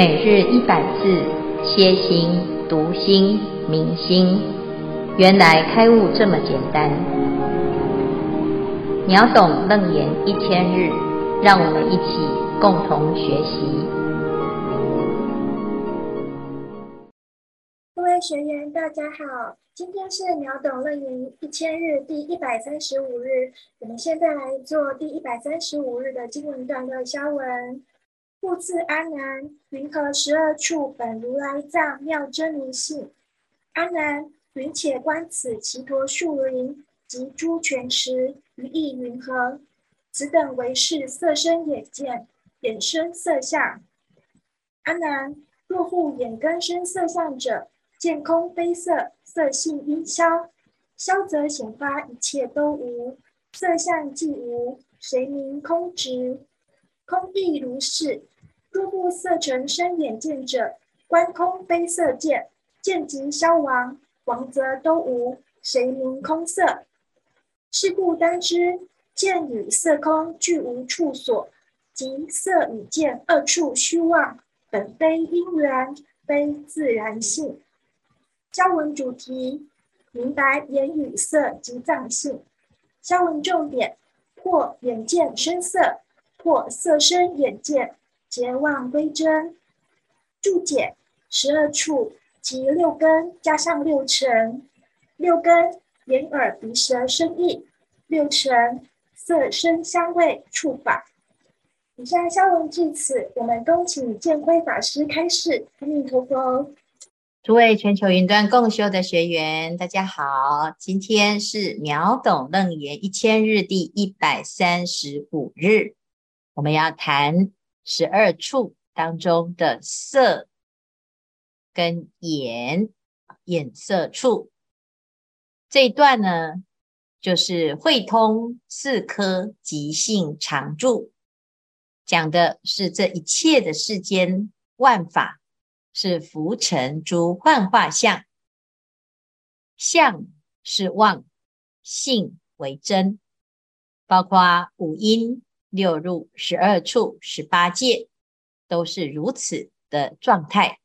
每日一百字，歇心、读心、明心，原来开悟这么简单。秒懂楞严一千日，让我们一起共同学习。各位学员，大家好，今天是秒懂楞严一千日第一百三十五日，我们现在来做第一百三十五日的经文段落消文。复自安南，云何十二处本如来藏妙真如性？安南，云且观此奇陀树林及诸泉池，于意云何？此等为是色身眼见，眼身色相。安南，若护眼根生色相者，见空非色，色性应消，消则显发一切都无，色相既无，谁名空执？空亦如是。若不色尘生眼见者，观空非色见，见即消亡，亡则都无，谁名空色？是故当知，见与色空俱无处所，即色与见二处虚妄，本非因缘，非自然性。消文主题：明白眼与色及藏性。消文重点：破眼见深色，破色身眼见。结妄归真，注解：十二处即六根加上六尘，六根眼耳鼻舌身意，六尘色声香味触法。以上消文至此，我们恭请见辉法师开示。阿弥陀佛。诸位全球云端共修的学员，大家好，今天是秒懂楞严一千日第一百三十五日，我们要谈。十二处当中的色跟眼，眼色处这一段呢，就是会通四科即性常住，讲的是这一切的世间万法是浮尘诸幻化相，相是妄，性为真，包括五阴。六入、十二处、十八界，都是如此的状态。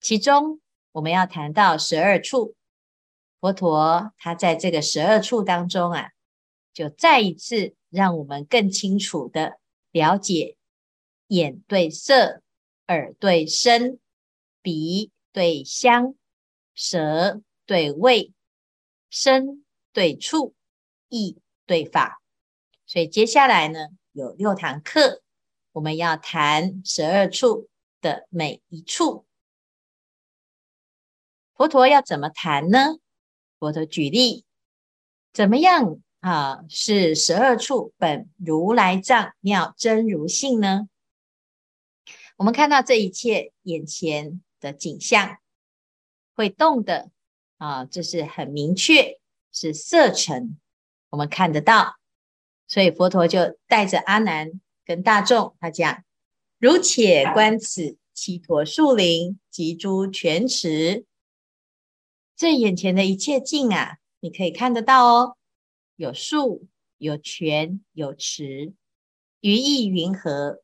其中，我们要谈到十二处，佛陀他在这个十二处当中啊，就再一次让我们更清楚的了解：眼对色，耳对声，鼻对香，舌对味，身对触，意对法。所以接下来呢，有六堂课，我们要谈十二处的每一处。佛陀要怎么谈呢？佛陀举例，怎么样啊？是十二处本如来藏妙真如性呢？我们看到这一切眼前的景象，会动的啊，这是很明确，是色尘，我们看得到。所以佛陀就带着阿难跟大众，他讲：如且观此七陀树林及诸泉池，这眼前的一切境啊，你可以看得到哦，有树、有泉、有池，于意云何？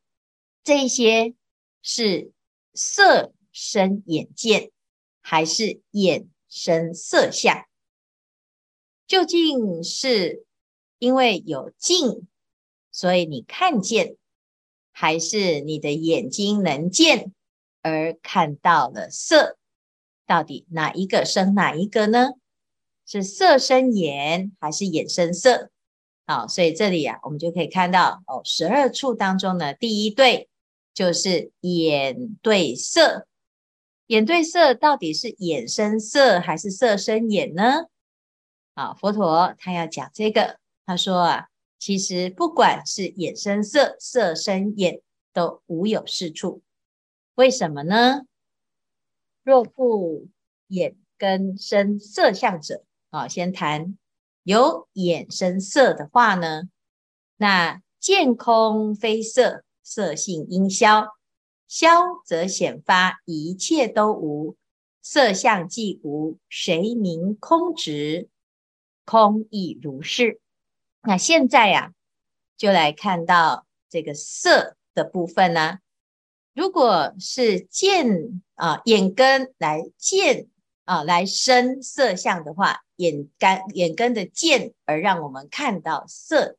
这些是色身眼见，还是眼身色相？究竟是？因为有镜，所以你看见，还是你的眼睛能见而看到了色？到底哪一个生哪一个呢？是色生眼，还是眼生色？好，所以这里啊，我们就可以看到哦，十二处当中呢，第一对就是眼对色。眼对色到底是眼生色，还是色生眼呢？好，佛陀他要讲这个。他说啊，其实不管是眼生色，色生眼，都无有是处。为什么呢？若复眼根生色相者，啊，先谈有眼生色的话呢，那见空非色，色性应消，消则显发一切都无，色相既无，谁名空执？空亦如是。那现在呀、啊，就来看到这个色的部分呢、如果是见啊眼根来见啊来生色相的话，眼根眼根的见而让我们看到色，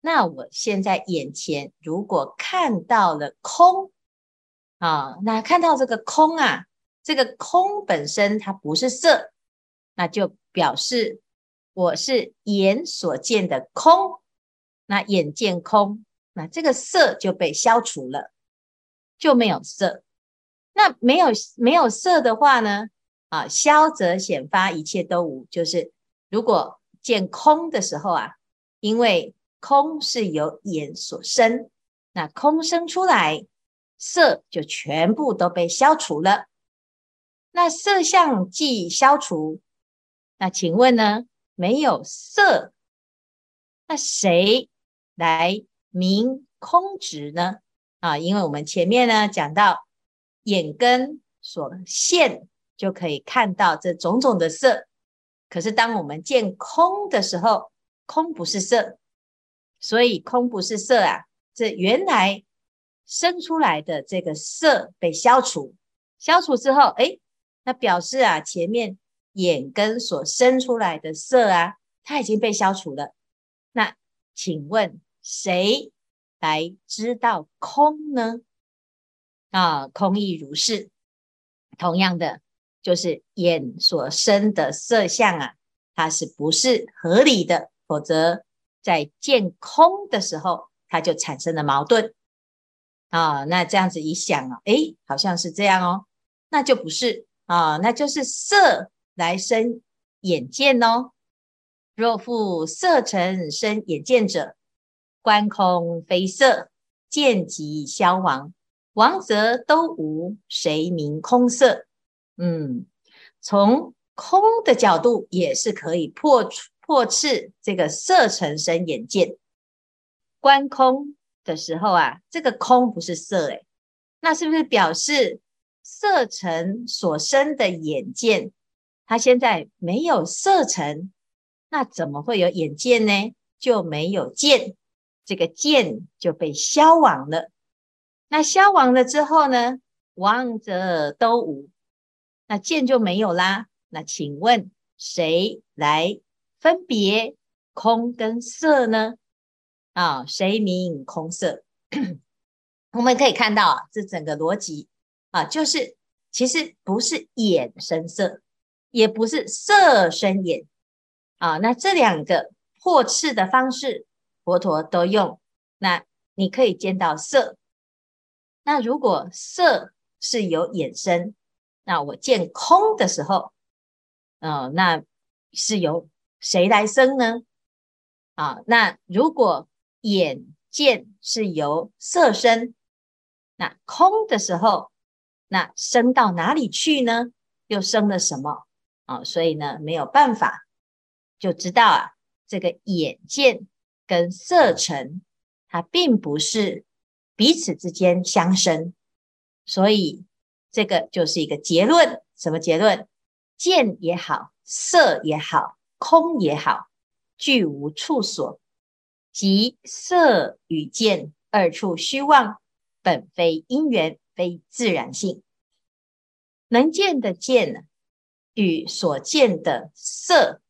那我现在眼前如果看到了空啊，那看到这个空啊，这个空本身它不是色，那就表示我是眼所见的空，那眼见空，那这个色就被消除了。就没有色，那没有没有色的话呢？啊，消则显发，一切都无。就是如果见空的时候啊，因为空是由眼所生，那空生出来，色就全部都被消除了。那色相既消除，那请问呢？没有色，那谁来明空执呢？啊，因为我们前面呢讲到眼根所现，就可以看到这种种的色。可是当我们见空的时候，空不是色，所以空不是色啊。这原来生出来的这个色被消除，消除之后，诶，那表示啊，前面眼根所生出来的色啊，它已经被消除了。那请问谁？来知道空呢？啊，空亦如是。同样的，就是眼所生的色相啊，它是不是合理的？否则在见空的时候，它就产生了矛盾啊。那这样子一想啊，诶，好像是这样哦，那就不是啊，那就是色来生眼见哦。若复色尘生眼见者。观空非色，见即消亡，亡则都无，谁明空色？嗯，从空的角度也是可以破破斥这个色尘生眼见。观空的时候啊，这个空不是色诶，那是不是表示色尘所生的眼见？它现在没有色尘，那怎么会有眼见呢？就没有见。这个见就被消亡了，那消亡了之后呢？望者都无，那见就没有啦。那请问谁来分别空跟色呢？啊，谁明空色？我们可以看到啊，这整个逻辑啊，就是其实不是眼生色，也不是色生眼啊。那这两个破斥的方式。佛陀都用，那你可以见到色。那如果色是由眼生，那我见空的时候，呃，那是由谁来生呢？啊，那如果眼见是由色生，那空的时候，那生到哪里去呢？又生了什么？啊，所以呢，没有办法就知道啊，这个眼见。跟色尘，它并不是彼此之间相生，所以这个就是一个结论。什么结论？见也好，色也好，空也好，俱无处所，即色与见二处虚妄，本非因缘，非自然性。能见的见呢，与所见的色。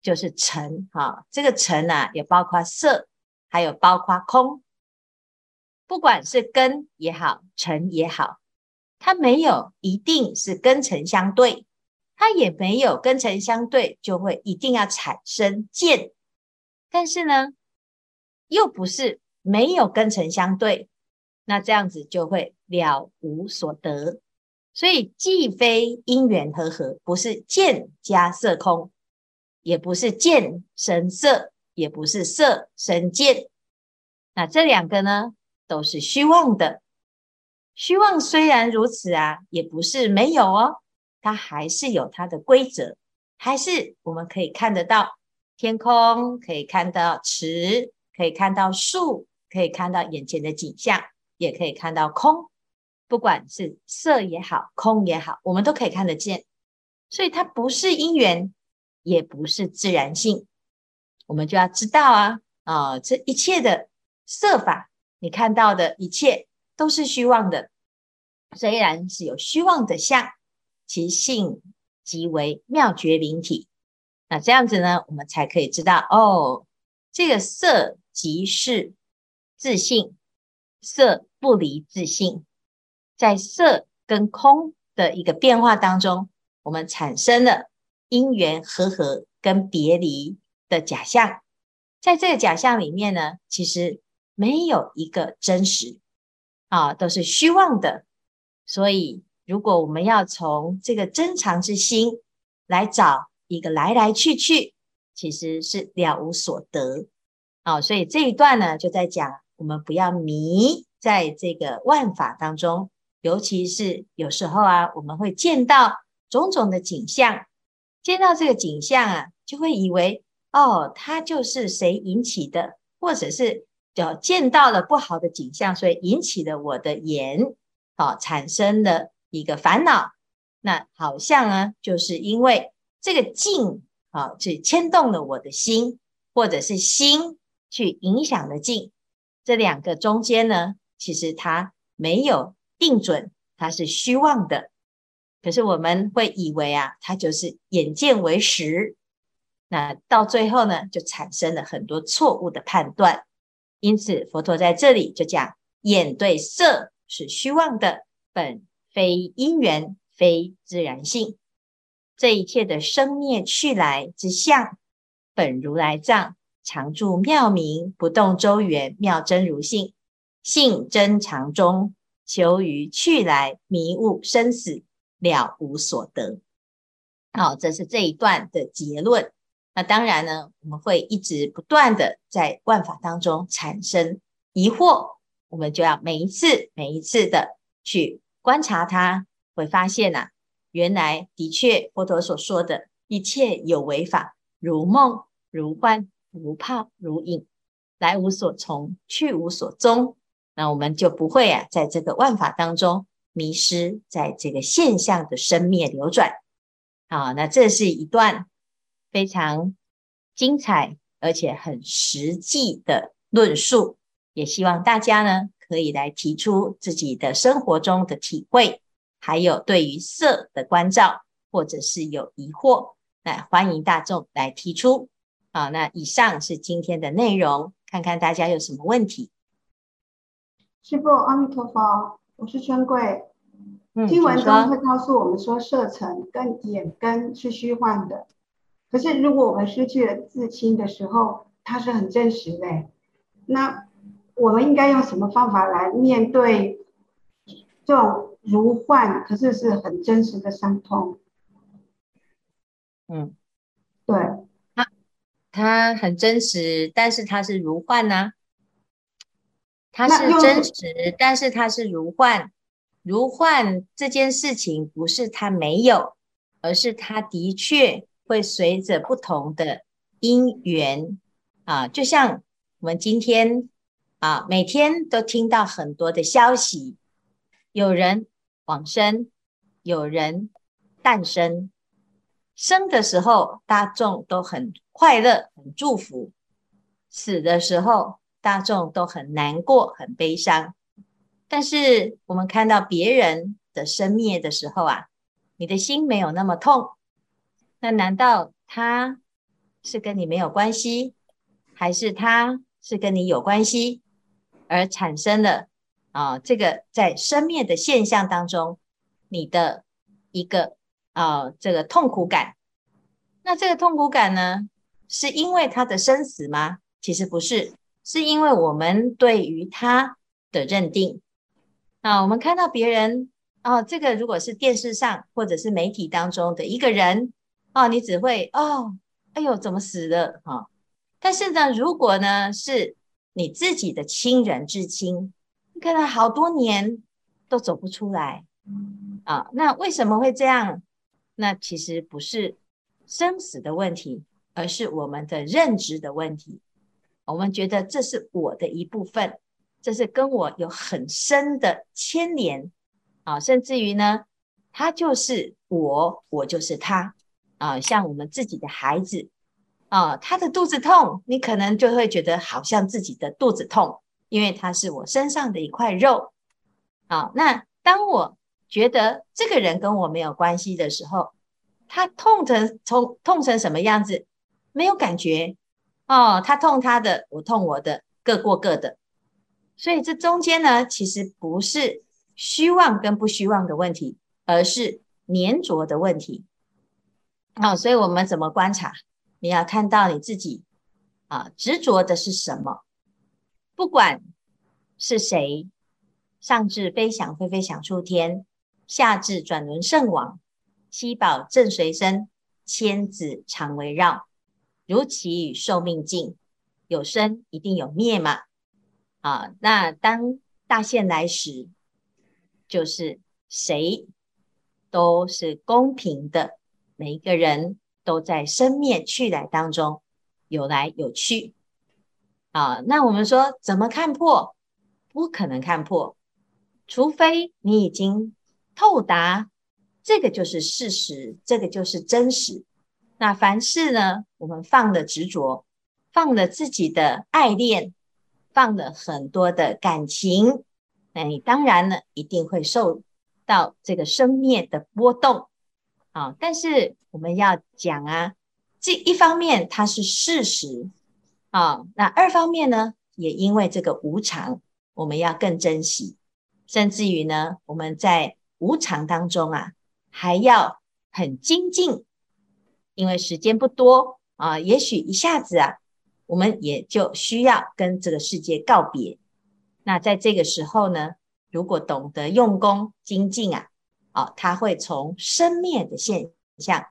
就是尘哈，这个尘啊，也包括色，还有包括空。不管是根也好，尘也好，它没有一定是根尘相对，它也没有根尘相对就会一定要产生见。但是呢，又不是没有根尘相对，那这样子就会了无所得。所以既非因缘和合，不是见加色空。也不是见生色，也不是色生见，那这两个呢，都是虚妄的。虚妄虽然如此啊，也不是没有哦，它还是有它的规则，还是我们可以看得到天空，可以看到池，可以看到树，可以看到眼前的景象，也可以看到空。不管是色也好，空也好，我们都可以看得见，所以它不是因缘。也不是自然性，我们就要知道啊啊，这一切的色法，你看到的一切都是虚妄的，虽然是有虚妄的相，其性即为妙觉灵体。那这样子呢，我们才可以知道哦，这个色即是自性，色不离自性，在色跟空的一个变化当中，我们产生了因缘和合跟别离的假象。在这个假象里面呢，其实没有一个真实啊，都是虚妄的。所以，如果我们要从这个真常之心来找一个来来去去，其实是了无所得啊。所以这一段呢，就在讲我们不要迷在这个万法当中，尤其是有时候啊，我们会见到种种的景象，见到这个景象啊，就会以为。哦，它就是谁引起的，或者是就见到了不好的景象，所以引起了我的眼，好、哦、产生了一个烦恼。那好像呢，就是因为这个境啊，去牵动了我的心，或者是心去影响了境，这两个中间呢，其实它没有定准，它是虚妄的。可是我们会以为啊，它就是眼见为实。那到最后呢，就产生了很多错误的判断。因此，佛陀在这里就讲：眼对色是虚妄的，本非因缘，非自然性。这一切的生灭去来之相，本如来藏，常住妙明，不动周圆，妙真如性，性真常中，求于去来迷悟生死，了无所得。好，这是这一段的结论。那当然呢，我们会一直不断的在万法当中产生疑惑，我们就要每一次每一次的去观察它，会发现呐、原来的确佛陀所说的一切有为法，如梦如幻，如泡如影，来无所从，去无所踪。那我们就不会啊，在这个万法当中迷失在这个现象的生灭流转。好，那这是一段。非常精彩，而且很实际的论述，也希望大家呢可以来提出自己的生活中的体会，还有对于色的关照，或者是有疑惑，那欢迎大众来提出。好，那以上是今天的内容，看看大家有什么问题。师父，阿弥陀佛，我是春贵。嗯，经文中会告诉我们说，色尘跟眼根是虚幻的。可是，如果我们失去了自清的时候，它是很真实的。那我们应该用什么方法来面对这种如幻，可是是很真实的伤痛？嗯，对，它它很真实，但是它是如幻呢、啊？它是真实，但是它是如幻。如幻这件事情不是它没有，而是它的确。会随着不同的因缘啊，就像我们今天啊，每天都听到很多的消息，有人往生，有人诞生，生的时候大众都很快乐、很祝福；死的时候大众都很难过、很悲伤。但是我们看到别人的生灭的时候啊，你的心没有那么痛。那难道他是跟你没有关系，还是他是跟你有关系，而产生了啊这个在生灭的现象当中，你的一个啊这个痛苦感？那这个痛苦感呢，是因为他的生死吗？其实不是，是因为我们对于他的认定。那我们看到别人哦，这个如果是电视上或者是媒体当中的一个人。哦，你只会哦，哎呦，怎么死的？哈、但是呢，如果呢是你自己的亲人至亲，你看他好多年都走不出来啊、那为什么会这样？那其实不是生死的问题，而是我们的认知的问题。我们觉得这是我的一部分，这是跟我有很深的牵连啊、甚至于呢，他就是我，我就是他。啊，像我们自己的孩子，啊，他的肚子痛，你可能就会觉得好像自己的肚子痛，因为他是我身上的一块肉。啊，那当我觉得这个人跟我没有关系的时候，他痛成从痛成什么样子，没有感觉哦。他痛他的，我痛我的，各过各的。所以这中间呢，其实不是虚妄跟不虚妄的问题，而是粘着的问题。好，哦，所以我们怎么观察？你要看到你自己啊，执着的是什么？不管是谁，上至飞翔飞飞翔出天，下至转轮圣王，七宝正随身，千子常围绕，如其与寿命尽，有生一定有灭嘛。啊，那当大限来时，就是谁都是公平的，每一个人都在生灭去来当中有来有去。啊，那我们说怎么看破？不可能看破，除非你已经透达，这个就是事实，这个就是真实。那凡事呢，我们放了执着，放了自己的爱恋。放了很多的感情，那你当然呢，一定会受到这个生灭的波动啊。但是我们要讲啊，这一方面它是事实啊，那二方面呢，也因为这个无常，我们要更珍惜，甚至于呢，我们在无常当中啊，还要很精进，因为时间不多啊，也许一下子啊。我们也就需要跟这个世界告别。那在这个时候呢，如果懂得用功精进啊，哦，他会从生灭的现象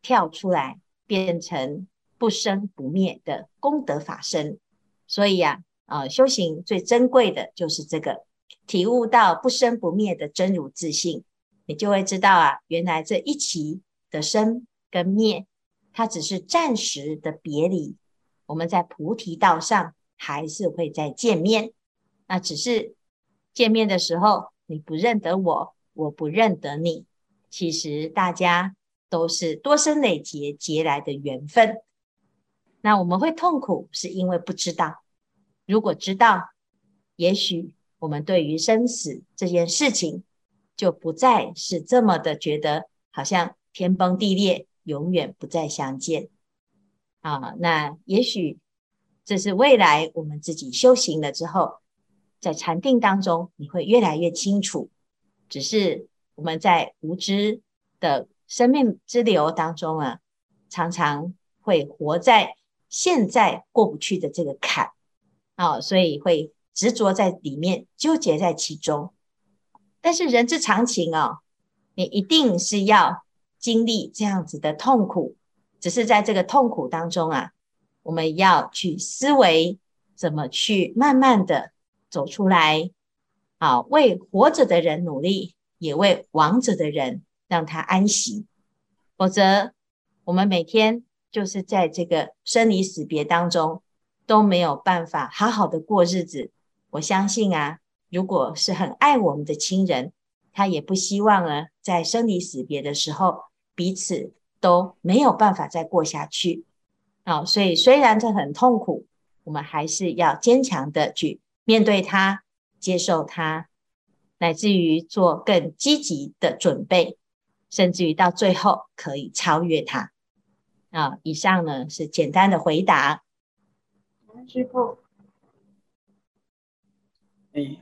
跳出来，变成不生不灭的功德法身。所以呀，啊，修行最珍贵的就是这个，体悟到不生不灭的真如自性，你就会知道啊，原来这一期的生跟灭，它只是暂时的别离。我们在菩提道上还是会再见面，那只是见面的时候你不认得我，我不认得你。其实大家都是多生累劫结来的缘分。那我们会痛苦，是因为不知道。如果知道，也许我们对于生死这件事情就不再是这么的觉得好像天崩地裂，永远不再相见。啊，那也许这是未来我们自己修行了之后，在禅定当中你会越来越清楚。只是我们在无知的生命之流当中啊，常常会活在现在过不去的这个坎啊，所以会执着在里面，纠结在其中。但是人之常情哦，你一定是要经历这样子的痛苦。只是在这个痛苦当中啊，我们要去思维怎么去慢慢的走出来，啊，为活着的人努力，也为亡者的人让他安息。否则，我们每天就是在这个生离死别当中都没有办法好好的过日子。我相信啊，如果是很爱我们的亲人，他也不希望呢，在生离死别的时候彼此。都没有办法再过下去，啊，所以虽然这很痛苦，我们还是要坚强的去面对它，接受它，乃至于做更积极的准备，甚至于到最后可以超越它。啊，以上呢是简单的回答。师傅，哎，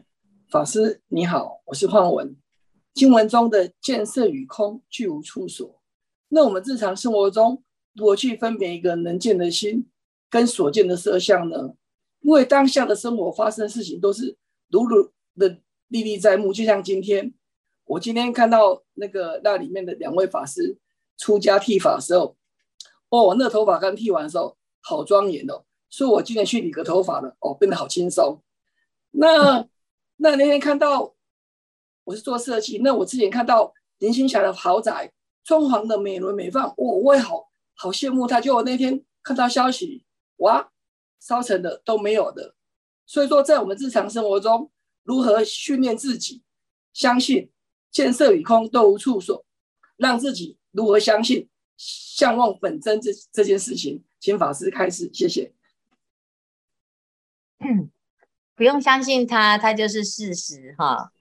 法师你好，我是焕文。经文中的见色与空俱无处所。那我们日常生活中如何去分别一个能见的心跟所见的色相呢？因为当下的生活发生的事情都是如如的历历在目，就像今天，我今天看到那个那里面的两位法师出家剃发的时候，哦，那头发刚剃完的时候好庄严哦，所以我今天去理个头发了，哦，变得好轻松。那那那天看到我是做设计，那我之前看到林青霞的豪宅。装潢的美轮美奂，我、我也好好羡慕他。就我那天看到消息，哇，烧成的都没有的。所以说，在我们日常生活中，如何训练自己相信见色与空都无处所，让自己如何相信相望本真这这件事情，请法师开始，谢谢。不用相信他，他就是事实哈。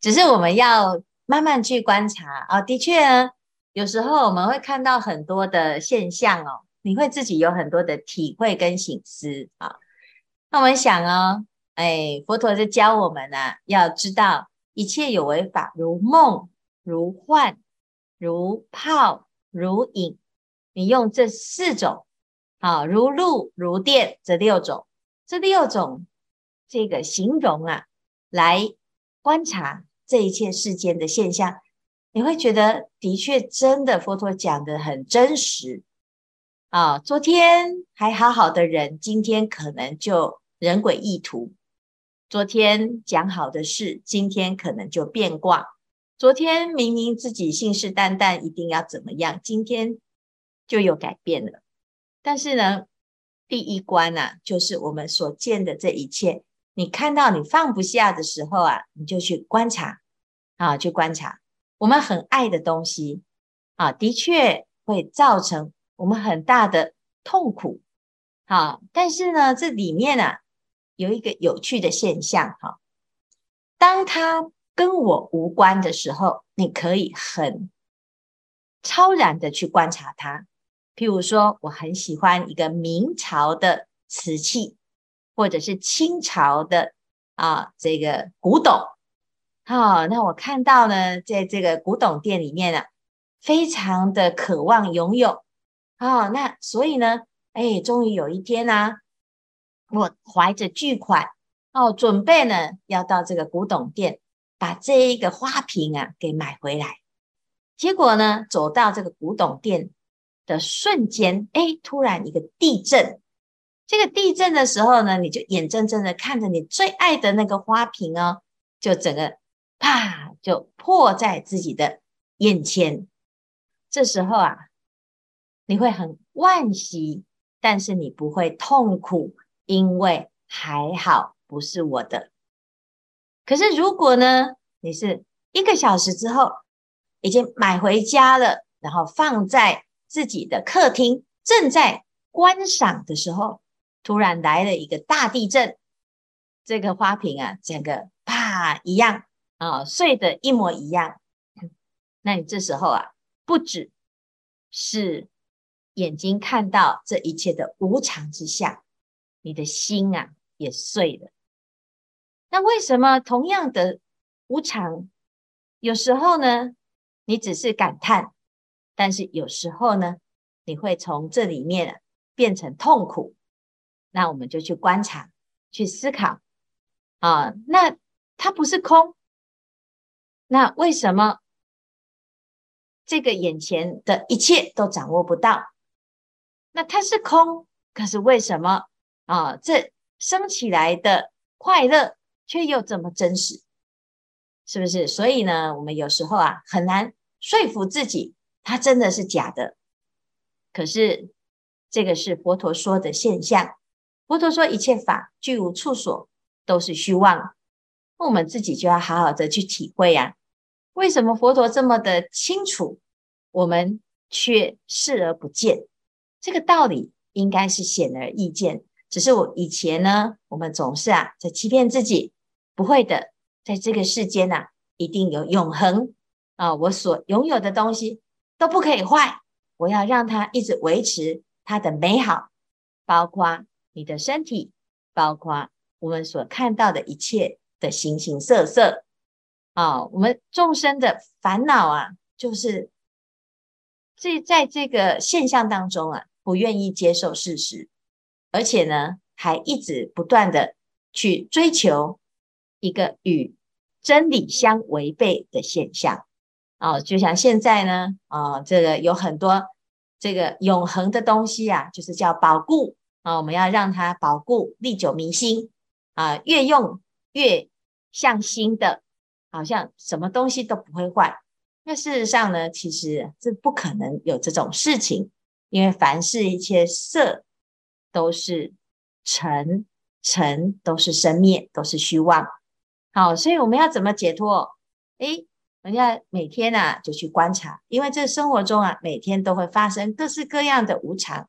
只是我们要慢慢去观察啊。的确呢，有时候我们会看到很多的现象哦，你会自己有很多的体会跟省思啊。那我们想哦，哎，佛陀就教我们呢、啊，要知道一切有为法，如梦、如幻、如泡、如影。你用这四种，啊，如露、如电这六种，这六种这个形容啊，来观察这一切世间的现象，你会觉得的确真的佛陀讲的很真实啊。昨天还好好的人，今天可能就人鬼异途；昨天讲好的事，今天可能就变卦；昨天明明自己信誓旦旦一定要怎么样，今天。就有改变了，但是呢，第一关啊，就是我们所见的这一切，你看到你放不下的时候啊，你就去观察啊，去观察我们很爱的东西啊，的确会造成我们很大的痛苦。好，啊，但是呢，这里面啊，有一个有趣的现象哈，当它跟我无关的时候，你可以很超然的去观察它。譬如说，我很喜欢一个明朝的瓷器，或者是清朝的啊这个古董。好，那我看到呢，在这个古董店里面呢，非常的渴望拥有。好，那所以呢，哎，终于有一天呢，我怀着巨款哦，准备呢要到这个古董店把这一个花瓶啊给买回来。结果呢，走到这个古董店。的瞬间，哎，突然一个地震。这个地震的时候呢，你就眼睁睁的看着你最爱的那个花瓶哦，就整个啪就破在自己的眼前。这时候啊，你会很惋惜，但是你不会痛苦，因为还好不是我的。可是如果呢，你是一个小时之后已经买回家了，然后放在。自己的客厅正在观赏的时候，突然来了一个大地震，这个花瓶啊，整个啪一样啊，碎的一模一样。那你这时候啊，不只是眼睛看到这一切的无常之下，你的心啊也碎了。那为什么同样的无常，有时候呢，你只是感叹？但是有时候呢，你会从这里面变成痛苦，那我们就去观察、去思考啊。那它不是空，那为什么这个眼前的一切都掌握不到？那它是空，可是为什么啊？这升起来的快乐却又这么真实？是不是？所以呢，我们有时候啊，很难说服自己。它真的是假的，可是这个是佛陀说的现象。佛陀说一切法具无处所，都是虚妄。那我们自己就要好好的去体会呀、啊。为什么佛陀这么的清楚，我们却视而不见？这个道理应该是显而易见。只是我以前呢，我们总是啊在欺骗自己，不会的，在这个世间呐、一定有永恒啊，我所拥有的东西。都不可以坏，我要让它一直维持它的美好，包括你的身体，包括我们所看到的一切的形形色色啊，我们众生的烦恼啊，就是这在这个现象当中啊，不愿意接受事实，而且呢，还一直不断的去追求一个与真理相违背的现象。哦，就像现在呢，啊、这个有很多这个永恒的东西啊，就是叫保固啊、我们要让它保固，历久弥新啊，越用越像新的，好像什么东西都不会坏。那事实上呢，其实是不可能有这种事情，因为凡是一切色都是尘，尘都是生灭，都是虚妄。好，所以我们要怎么解脱？诶。人家每天啊就去观察，因为这生活中啊每天都会发生各式各样的无常，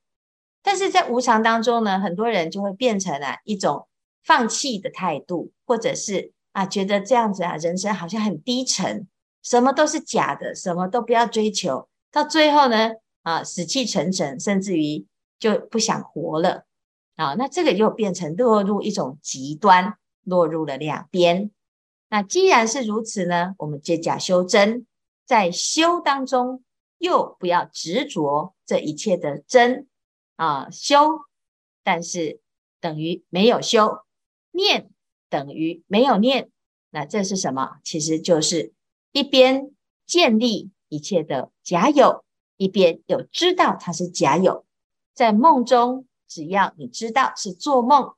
但是在无常当中呢，很多人就会变成啊一种放弃的态度，或者是啊，觉得这样子啊，人生好像很低沉，什么都是假的，什么都不要追求，到最后呢，啊，死气沉沉，甚至于就不想活了啊。那这个又变成落入一种极端，落入了两边。那既然是如此呢，我们借假修真，在修当中又不要执着这一切的真啊，修，但是等于没有修，念等于没有念，那这是什么？其实就是一边建立一切的假有，一边又知道它是假有。在梦中，只要你知道是做梦，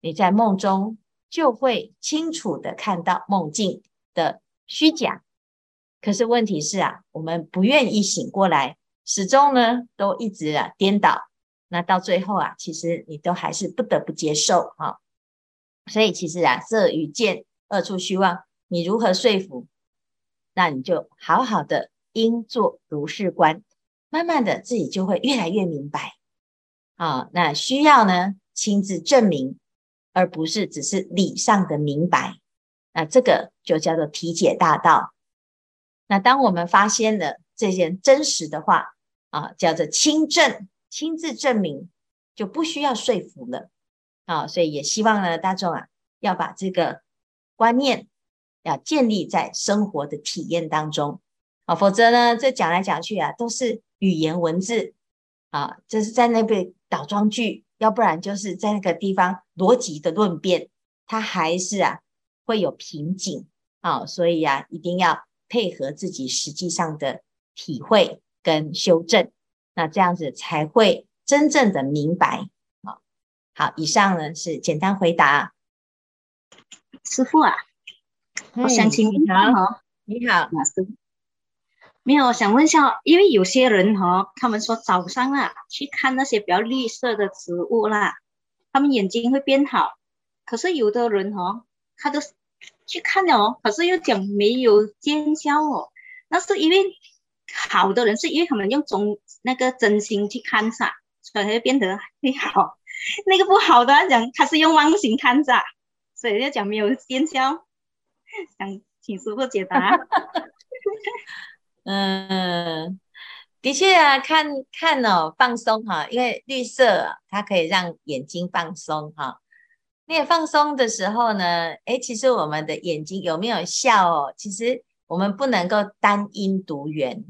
你在梦中。就会清楚地看到梦境的虚假，可是问题是啊，我们不愿意醒过来，始终呢都一直啊颠倒，那到最后啊，其实你都还是不得不接受哈。所以其实啊，色与见二处虚妄，你如何说服？那你就好好的应作如是观，慢慢的自己就会越来越明白啊。那需要呢亲自证明。而不是只是理上的明白，那这个就叫做体解大道。那当我们发现了这件真实的话啊，叫做亲证，亲自证明，就不需要说服了啊。所以也希望呢，大众啊，要把这个观念要建立在生活的体验当中啊，否则呢，这讲来讲去啊，都是语言文字啊，这是在那边倒装句。要不然就是在那个地方逻辑的论辩，它还是啊会有瓶颈啊，所以啊一定要配合自己实际上的体会跟修正，那这样子才会真正的明白。好，以上呢是简单回答。师傅啊，我想请问你好，你好，老师。没有，我想问一下，因为有些人哈，他们说早上啊去看那些比较绿色的植物啦，他们眼睛会变好。可是有的人哦，他都去看了哦，可是又讲没有见效哦。那是因为好的人是因为他们用中那个真心去看噻，所以会变得会好。那个不好的讲他是用妄心看着，所以就讲没有见效。想请师傅解答。嗯，的确啊，看看哦，放松哈，因为绿色它可以让眼睛放松哈。那放松的时候呢，诶，其实我们的眼睛有没有笑哦？其实我们不能够单因独圆，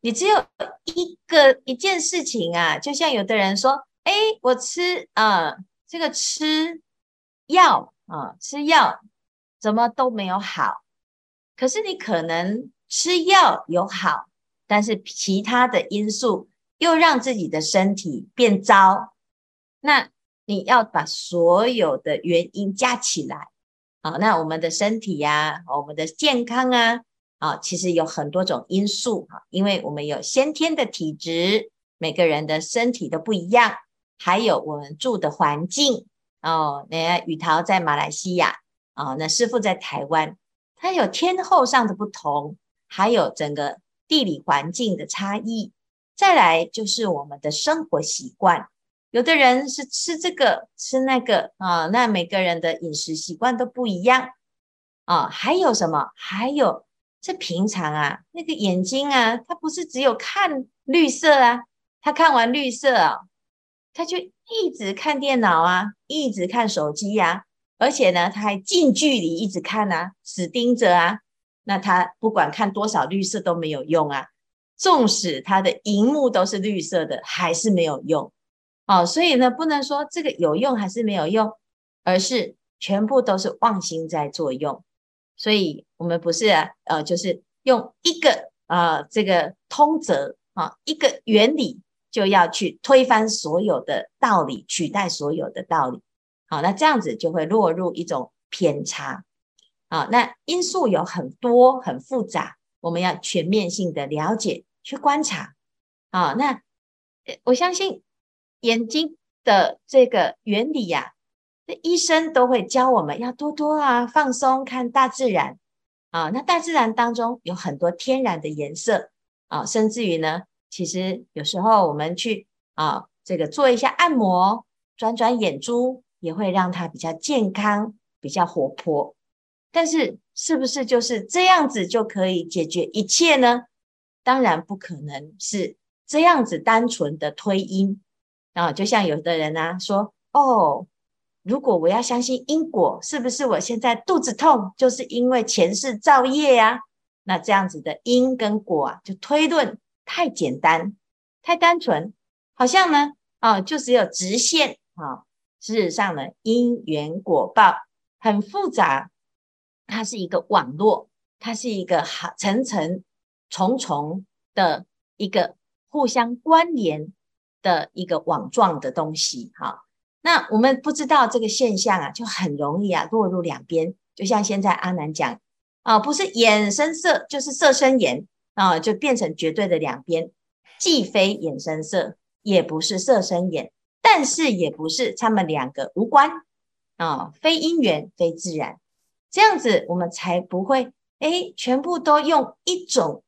你只有一个一件事情啊，就像有的人说，诶，我吃啊，这个吃药啊，吃药怎么都没有好，可是你可能。吃药有好，但是其他的因素又让自己的身体变糟。那你要把所有的原因加起来，好，那我们的身体呀，我们的健康啊，啊，其实有很多种因素哈，因为我们有先天的体质，每个人的身体都不一样，还有我们住的环境哦。那宇桃在马来西亚啊，那师父在台湾，它有天候上的不同。还有整个地理环境的差异，再来就是我们的生活习惯。有的人是吃这个吃那个啊，那每个人的饮食习惯都不一样啊。还有什么？还有这平常啊，那个眼睛啊，他不是只有看绿色啊，他看完绿色啊，他就一直看电脑啊，一直看手机呀，而且呢，他还近距离一直看啊，死盯着啊。那他不管看多少绿色都没有用啊，纵使他的荧幕都是绿色的，还是没有用。哦，所以呢，不能说这个有用还是没有用，而是全部都是妄心在作用。所以我们不是啊，呃，就是用一个啊、呃、这个通则啊一个原理，就要去推翻所有的道理，取代所有的道理。好，那这样子就会落入一种偏差。啊，那因素有很多很复杂，我们要全面性的了解去观察。啊，那我相信眼睛的这个原理呀，那医生都会教我们要多多啊放松，看大自然。啊，那大自然当中有很多天然的颜色啊，甚至于呢，其实有时候我们去啊这个做一下按摩，转转眼珠，也会让它比较健康，比较活泼。但是是不是就是这样子就可以解决一切呢？当然不可能是这样子单纯的推因啊。就像有的人啊说，哦，如果我要相信因果，是不是我现在肚子痛就是因为前世造业呀？那这样子的因跟果啊，就推论太简单、太单纯，好像呢啊，就只有直线啊。事实上呢，因缘果报很复杂。它是一个网络，它是一个好层层重重的一个互相关联的一个网状的东西。哈，那我们不知道这个现象啊，就很容易啊落入两边。就像现在阿南讲啊，不是眼生色，就是色生眼啊，就变成绝对的两边，既非眼生色，也不是色生眼，但是也不是他们两个无关啊，非因缘，非自然。这样子，我们才不会哎，全部都用一种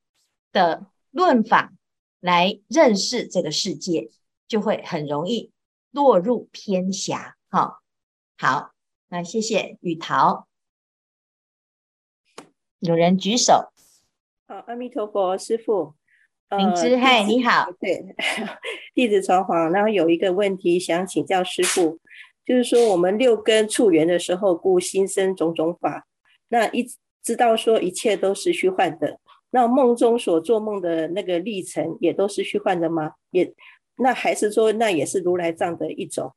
的论法来认识这个世界，就会很容易落入偏狭。哈，好，那谢谢雨桃。有人举手。好，阿弥陀佛，师傅。灵芝，嗨，你好。对，弟子传黄，然后有一个问题想请教师傅。就是说，我们六根触缘的时候，故心生种种法。那一知道说一切都是虚幻的，那梦中所做梦的那个历程也都是虚幻的吗？也那还是说那也是如来藏的一种？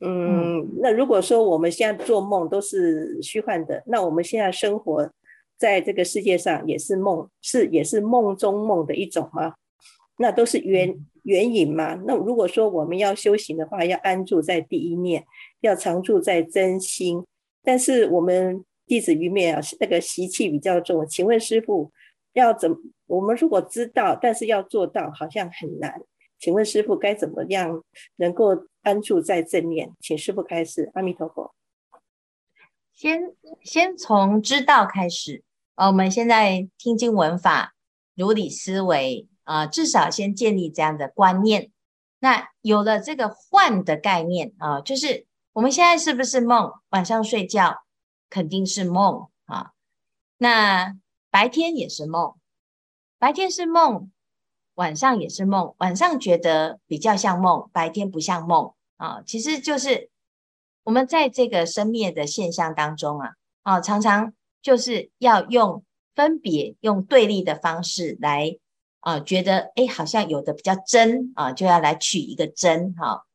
嗯，那如果说我们现在做梦都是虚幻的，那我们现在生活在这个世界上也是梦，是也是梦中梦的一种啊？那都是缘缘影嘛。那如果说我们要修行的话，要安住在第一念，要常住在真心。但是我们弟子愚昧啊，那个习气比较重。请问师傅，要怎么？我们如果知道，但是要做到，好像很难。请问师傅该怎么样能够安住在正念？请师傅开始。阿弥陀佛。先先从知道开始。哦，我们现在听经闻法，如理思维。啊、至少先建立这样的观念。那有了这个幻的概念啊、就是我们现在是不是梦？晚上睡觉肯定是梦啊。那白天也是梦，白天是梦，晚上也是梦。晚上觉得比较像梦，白天不像梦啊。其实就是我们在这个生灭的现象当中啊，啊，常常就是要用分别、用对立的方式来。啊，觉得诶好像有的比较真啊，就要来取一个真哈。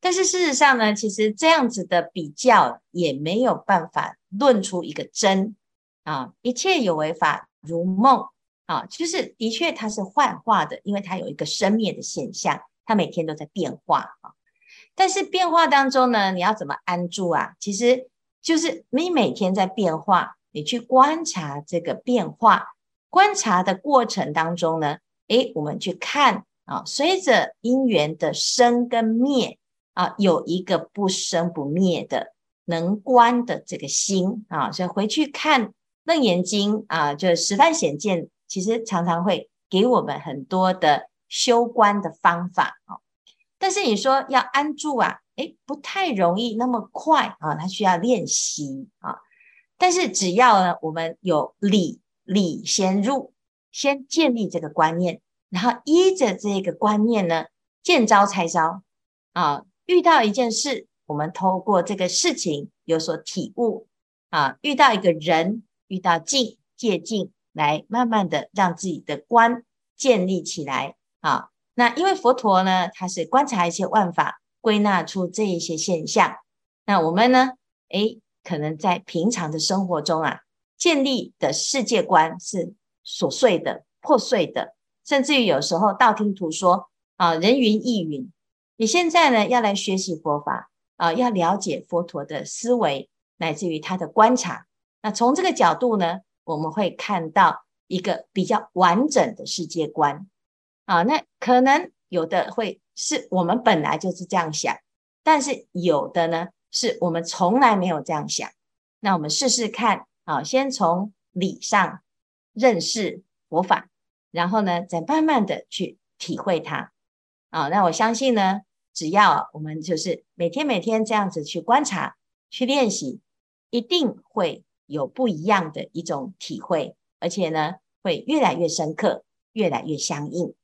但是事实上呢，其实这样子的比较也没有办法论出一个真啊。一切有为法如梦啊，就是的确它是幻化的，因为它有一个生灭的现象，它每天都在变化啊。但是变化当中呢，你要怎么安住啊？其实就是你每天在变化，你去观察这个变化，观察的过程当中呢。诶，我们去看啊，随着因缘的生跟灭啊，有一个不生不灭的能观的这个心啊，所以回去看《楞严经》啊，就十番显见，其实常常会给我们很多的修观的方法啊。但是你说要安住啊，诶，不太容易那么快啊，它需要练习啊。但是只要呢，我们有理，理先入。先建立这个观念，然后依着这个观念呢，见招拆招啊。遇到一件事，我们透过这个事情有所体悟啊。遇到一个人，遇到境，借境来慢慢的让自己的观建立起来啊。那因为佛陀呢，他是观察一些万法，归纳出这一些现象。那我们呢，诶，可能在平常的生活中啊，建立的世界观是。琐碎的、破碎的，甚至于有时候道听途说啊，人云亦云。你现在呢，要来学习佛法啊，要了解佛陀的思维，乃至于他的观察。那从这个角度呢，我们会看到一个比较完整的世界观啊。那可能有的会是我们本来就是这样想，但是有的呢，是我们从来没有这样想。那我们试试看啊，先从理上。认识佛法，然后呢，再慢慢的去体会它啊。那我相信呢，只要我们就是每天每天这样子去观察、去练习，一定会有不一样的一种体会，而且呢，会越来越深刻，越来越相应。